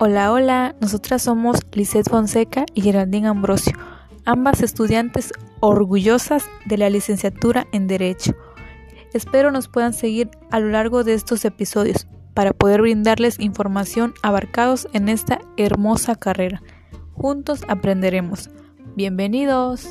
Hola, hola, nosotras somos Lisette Fonseca y Geraldine Ambrosio, ambas estudiantes orgullosas de la licenciatura en Derecho. Espero nos puedan seguir a lo largo de estos episodios para poder brindarles información abarcados en esta hermosa carrera. Juntos aprenderemos. Bienvenidos.